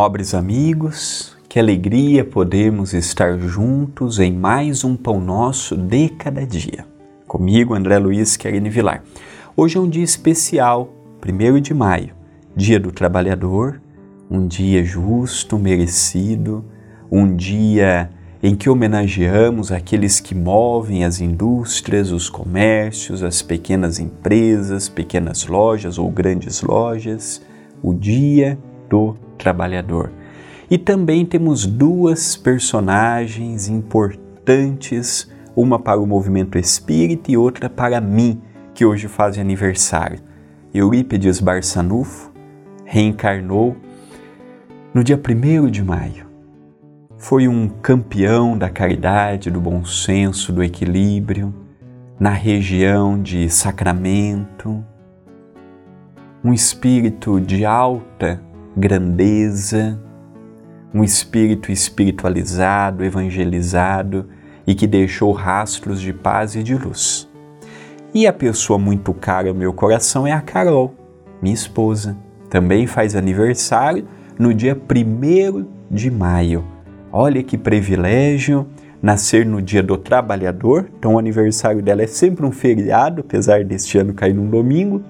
Nobres amigos, que alegria podemos estar juntos em mais um Pão Nosso de cada dia. Comigo, André Luiz Querini Vilar. Hoje é um dia especial, 1 de maio, Dia do Trabalhador, um dia justo, merecido, um dia em que homenageamos aqueles que movem as indústrias, os comércios, as pequenas empresas, pequenas lojas ou grandes lojas, o Dia do Trabalhador. E também temos duas personagens importantes, uma para o movimento espírita e outra para mim, que hoje faz aniversário. Eurípides Barçanufo reencarnou no dia 1 de maio. Foi um campeão da caridade, do bom senso, do equilíbrio, na região de Sacramento, um espírito de alta grandeza, um espírito espiritualizado, evangelizado e que deixou rastros de paz e de luz. E a pessoa muito cara ao meu coração é a Carol, minha esposa. Também faz aniversário no dia 1 de maio. Olha que privilégio nascer no dia do trabalhador, então o aniversário dela é sempre um feriado, apesar deste ano cair num domingo.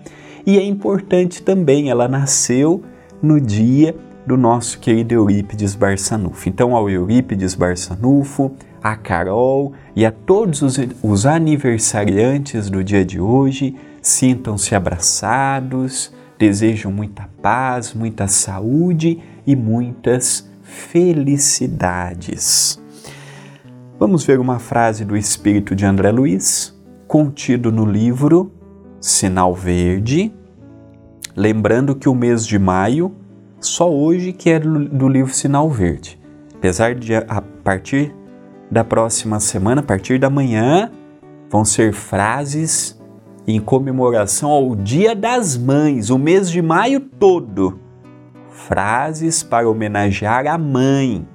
E é importante também, ela nasceu no dia do nosso querido Eurípides Barçanufo. Então, ao Eurípides Barçanufo, a Carol e a todos os, os aniversariantes do dia de hoje, sintam-se abraçados, desejam muita paz, muita saúde e muitas felicidades. Vamos ver uma frase do Espírito de André Luiz, contido no livro Sinal Verde, Lembrando que o mês de maio, só hoje que é do livro Sinal Verde. Apesar de a partir da próxima semana, a partir da manhã, vão ser frases em comemoração ao Dia das Mães, o mês de maio todo. Frases para homenagear a mãe.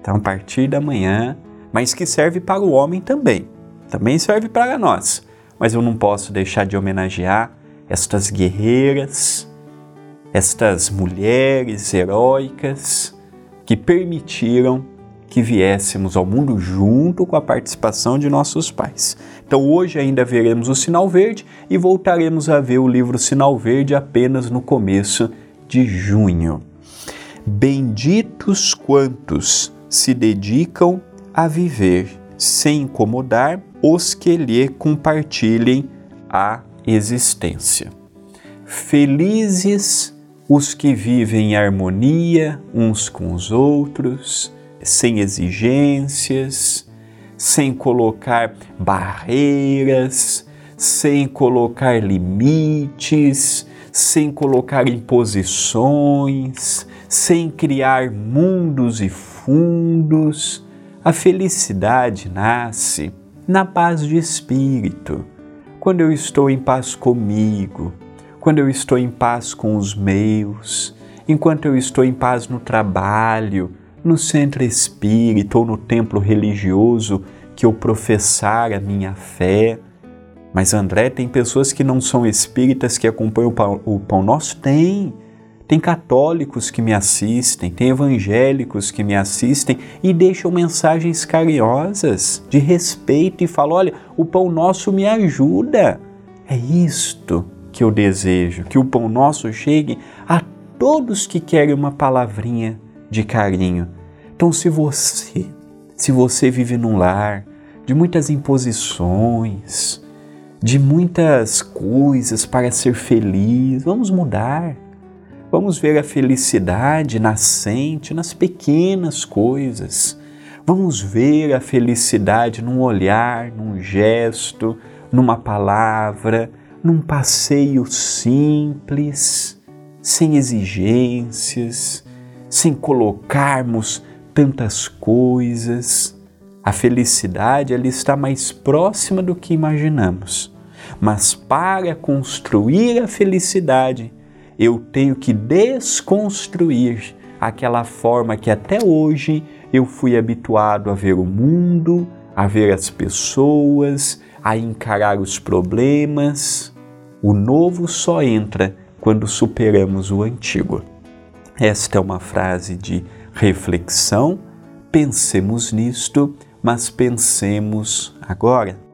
Então, a partir da manhã, mas que serve para o homem também. Também serve para nós. Mas eu não posso deixar de homenagear estas guerreiras, estas mulheres heróicas que permitiram que viéssemos ao mundo junto com a participação de nossos pais. Então hoje ainda veremos o Sinal Verde e voltaremos a ver o livro Sinal Verde apenas no começo de junho. Benditos quantos se dedicam a viver sem incomodar os que lhe compartilhem a existência. Felizes os que vivem em harmonia uns com os outros, sem exigências, sem colocar barreiras, sem colocar limites, sem colocar imposições, sem criar mundos e fundos. A felicidade nasce na paz de espírito quando eu estou em paz comigo, quando eu estou em paz com os meus, enquanto eu estou em paz no trabalho, no centro espírita ou no templo religioso que eu professar a minha fé. Mas André, tem pessoas que não são espíritas que acompanham o pão, o pão nosso? Tem tem católicos que me assistem, tem evangélicos que me assistem e deixam mensagens carinhosas de respeito e falam: olha, o pão nosso me ajuda. É isto que eu desejo, que o pão nosso chegue a todos que querem uma palavrinha de carinho. Então, se você, se você vive num lar de muitas imposições, de muitas coisas para ser feliz, vamos mudar. Vamos ver a felicidade nascente nas pequenas coisas. Vamos ver a felicidade num olhar, num gesto, numa palavra, num passeio simples, sem exigências, sem colocarmos tantas coisas. A felicidade ela está mais próxima do que imaginamos. Mas para construir a felicidade, eu tenho que desconstruir aquela forma que até hoje eu fui habituado a ver o mundo, a ver as pessoas, a encarar os problemas. O novo só entra quando superamos o antigo. Esta é uma frase de reflexão. Pensemos nisto, mas pensemos agora.